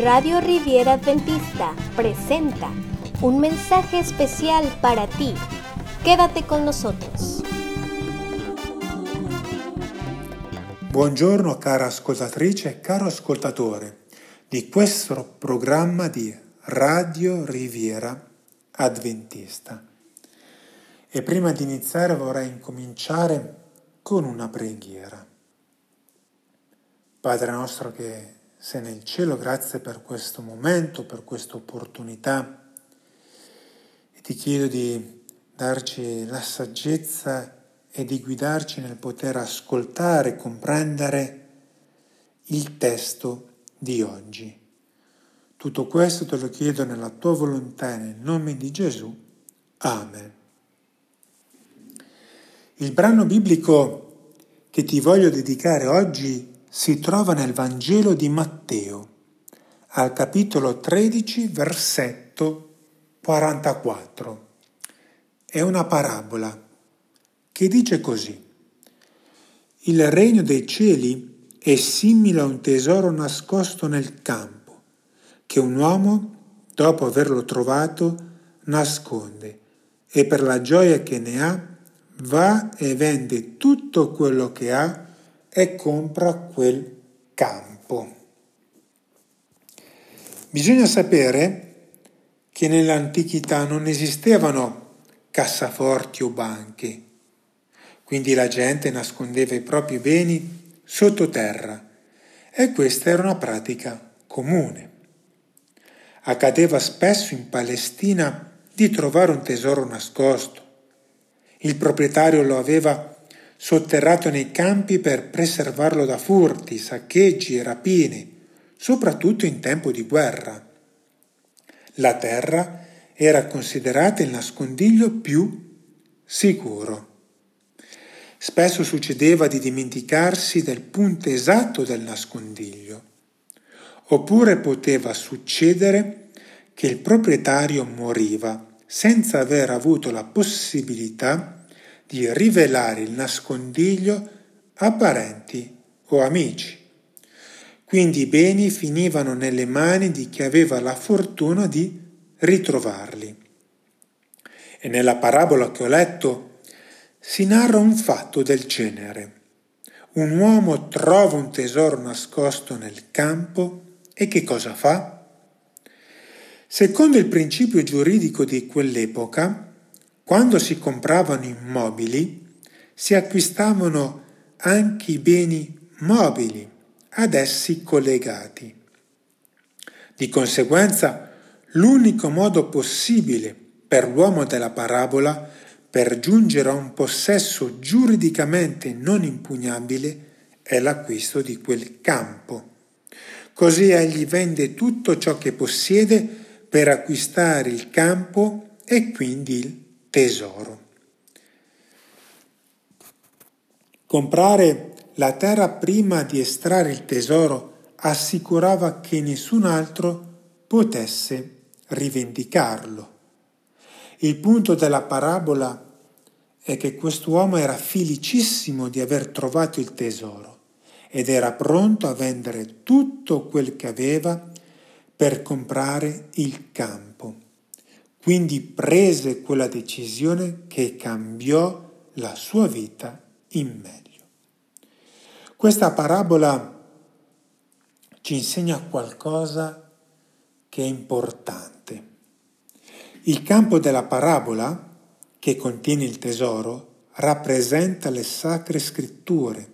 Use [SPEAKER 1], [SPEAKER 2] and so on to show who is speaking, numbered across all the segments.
[SPEAKER 1] Radio Riviera Adventista presenta un mensaje especial para ti. Quédate con nosotros.
[SPEAKER 2] Buongiorno cara ascoltatrice e caro ascoltatore di questo programma di Radio Riviera Adventista. E prima di iniziare vorrei incominciare con una preghiera. Padre nostro che sei nel cielo, grazie per questo momento, per questa opportunità e ti chiedo di darci la saggezza e di guidarci nel poter ascoltare comprendere il testo di oggi. Tutto questo te lo chiedo nella tua volontà e nel nome di Gesù. Amen. Il brano biblico che ti voglio dedicare oggi si trova nel Vangelo di Matteo, al capitolo 13, versetto 44. È una parabola che dice così. Il regno dei cieli è simile a un tesoro nascosto nel campo, che un uomo, dopo averlo trovato, nasconde e per la gioia che ne ha, va e vende tutto quello che ha e compra quel campo. Bisogna sapere che nell'antichità non esistevano cassaforti o banche, quindi la gente nascondeva i propri beni sottoterra e questa era una pratica comune. Accadeva spesso in Palestina di trovare un tesoro nascosto. Il proprietario lo aveva sotterrato nei campi per preservarlo da furti, saccheggi e rapine, soprattutto in tempo di guerra. La terra era considerata il nascondiglio più sicuro. Spesso succedeva di dimenticarsi del punto esatto del nascondiglio, oppure poteva succedere che il proprietario moriva senza aver avuto la possibilità di rivelare il nascondiglio a parenti o amici. Quindi i beni finivano nelle mani di chi aveva la fortuna di ritrovarli. E nella parabola che ho letto si narra un fatto del genere. Un uomo trova un tesoro nascosto nel campo e che cosa fa? Secondo il principio giuridico di quell'epoca, quando si compravano immobili, si acquistavano anche i beni mobili ad essi collegati. Di conseguenza, l'unico modo possibile per l'uomo della parabola per giungere a un possesso giuridicamente non impugnabile è l'acquisto di quel campo. Così egli vende tutto ciò che possiede per acquistare il campo e quindi il tesoro. Comprare la terra prima di estrarre il tesoro assicurava che nessun altro potesse rivendicarlo. Il punto della parabola è che quest'uomo era felicissimo di aver trovato il tesoro ed era pronto a vendere tutto quel che aveva per comprare il campo. Quindi prese quella decisione che cambiò la sua vita in meglio. Questa parabola ci insegna qualcosa che è importante. Il campo della parabola, che contiene il tesoro, rappresenta le sacre scritture.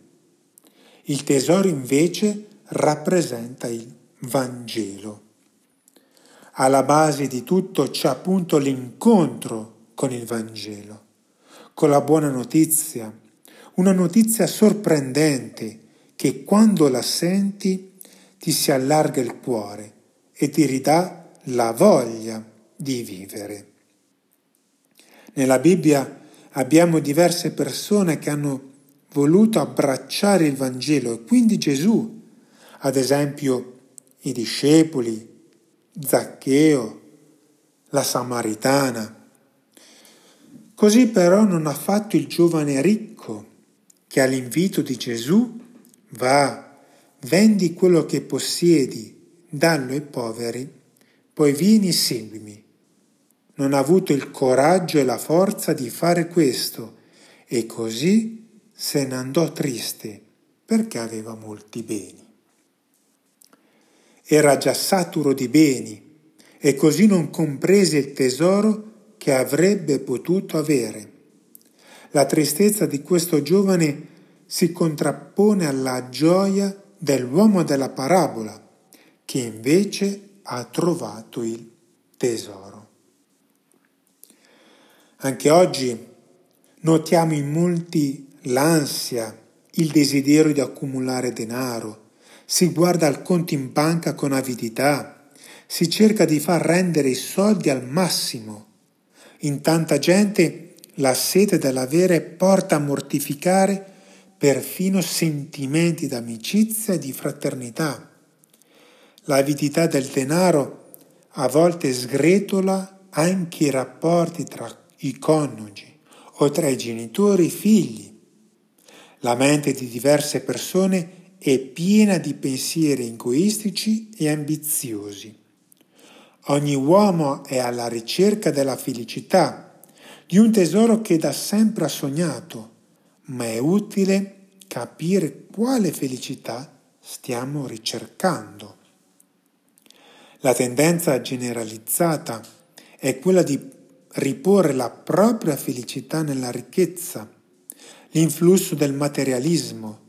[SPEAKER 2] Il tesoro invece rappresenta il Vangelo. Alla base di tutto c'è appunto l'incontro con il Vangelo, con la buona notizia, una notizia sorprendente che quando la senti ti si allarga il cuore e ti ridà la voglia di vivere. Nella Bibbia abbiamo diverse persone che hanno voluto abbracciare il Vangelo e quindi Gesù, ad esempio i discepoli, Zaccheo, la Samaritana. Così però non ha fatto il giovane ricco che all'invito di Gesù va, vendi quello che possiedi, dallo ai poveri, poi vieni e seguimi. Non ha avuto il coraggio e la forza di fare questo e così se ne andò triste perché aveva molti beni. Era già saturo di beni e così non comprese il tesoro che avrebbe potuto avere. La tristezza di questo giovane si contrappone alla gioia dell'uomo della parabola, che invece ha trovato il tesoro. Anche oggi notiamo in molti l'ansia, il desiderio di accumulare denaro, si guarda al conto in banca con avidità, si cerca di far rendere i soldi al massimo. In tanta gente la sete dell'avere porta a mortificare perfino sentimenti d'amicizia e di fraternità. L'avidità del denaro a volte sgretola anche i rapporti tra i coniugi o tra i genitori e i figli. La mente di diverse persone è piena di pensieri egoistici e ambiziosi. Ogni uomo è alla ricerca della felicità, di un tesoro che da sempre ha sognato, ma è utile capire quale felicità stiamo ricercando. La tendenza generalizzata è quella di riporre la propria felicità nella ricchezza, l'influsso del materialismo.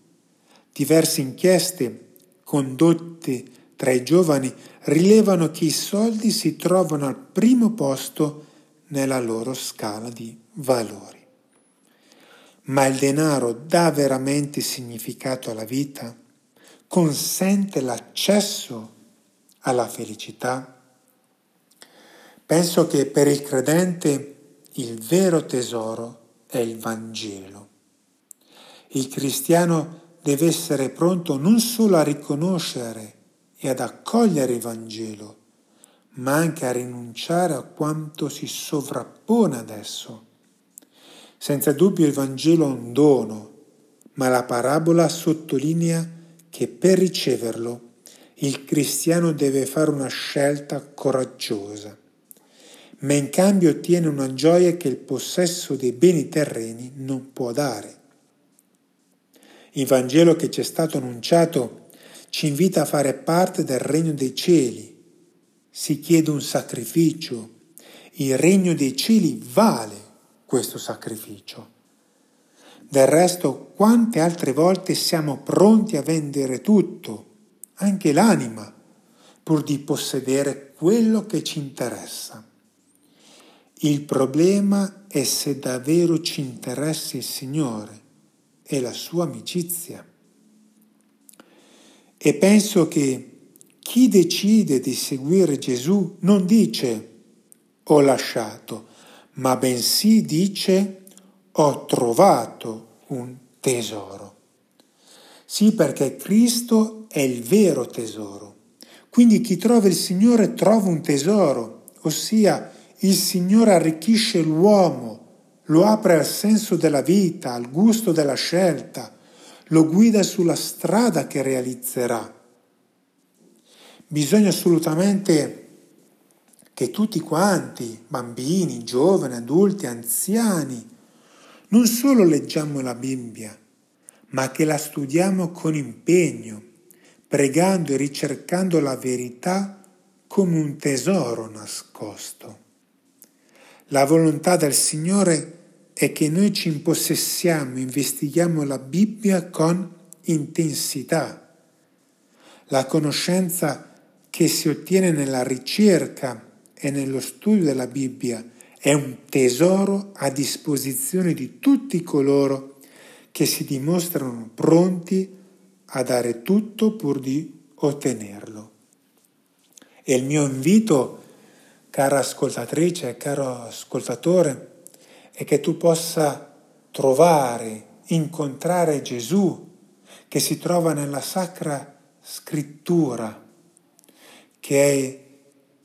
[SPEAKER 2] Diverse inchieste condotte tra i giovani rilevano che i soldi si trovano al primo posto nella loro scala di valori. Ma il denaro dà veramente significato alla vita? Consente l'accesso alla felicità? Penso che per il credente il vero tesoro è il Vangelo. Il cristiano deve essere pronto non solo a riconoscere e ad accogliere il Vangelo, ma anche a rinunciare a quanto si sovrappone ad esso senza dubbio il Vangelo è un dono, ma la parabola sottolinea che per riceverlo il cristiano deve fare una scelta coraggiosa, ma in cambio ottiene una gioia che il possesso dei beni terreni non può dare. Il Vangelo che ci è stato annunciato ci invita a fare parte del regno dei cieli. Si chiede un sacrificio. Il regno dei cieli vale questo sacrificio. Del resto, quante altre volte siamo pronti a vendere tutto, anche l'anima, pur di possedere quello che ci interessa. Il problema è se davvero ci interessa il Signore e la sua amicizia. E penso che chi decide di seguire Gesù non dice ho lasciato, ma bensì dice ho trovato un tesoro. Sì, perché Cristo è il vero tesoro. Quindi chi trova il Signore trova un tesoro, ossia il Signore arricchisce l'uomo, lo apre al senso della vita, al gusto della scelta, lo guida sulla strada che realizzerà. Bisogna assolutamente che tutti quanti, bambini, giovani, adulti, anziani, non solo leggiamo la Bibbia, ma che la studiamo con impegno, pregando e ricercando la verità come un tesoro nascosto. La volontà del Signore è che noi ci impossessiamo, investighiamo la Bibbia con intensità. La conoscenza che si ottiene nella ricerca e nello studio della Bibbia è un tesoro a disposizione di tutti coloro che si dimostrano pronti a dare tutto pur di ottenerlo. E il mio invito, cara ascoltatrice caro ascoltatore, è che tu possa trovare, incontrare Gesù che si trova nella Sacra Scrittura, che è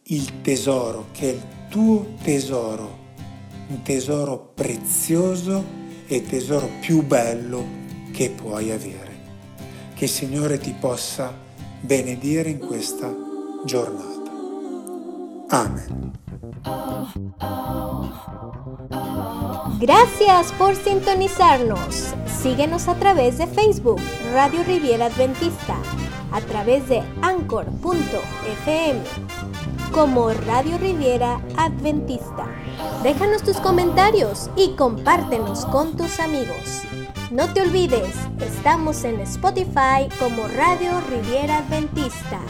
[SPEAKER 2] il tesoro, che è il tuo tesoro, un tesoro prezioso e il tesoro più bello che puoi avere. Che il Signore ti possa benedire in questa giornata. Amen.
[SPEAKER 1] Gracias por sintonizarnos. Síguenos a través de Facebook, Radio Riviera Adventista, a través de anchor.fm como Radio Riviera Adventista. Déjanos tus comentarios y compártenos con tus amigos. No te olvides, estamos en Spotify como Radio Riviera Adventista.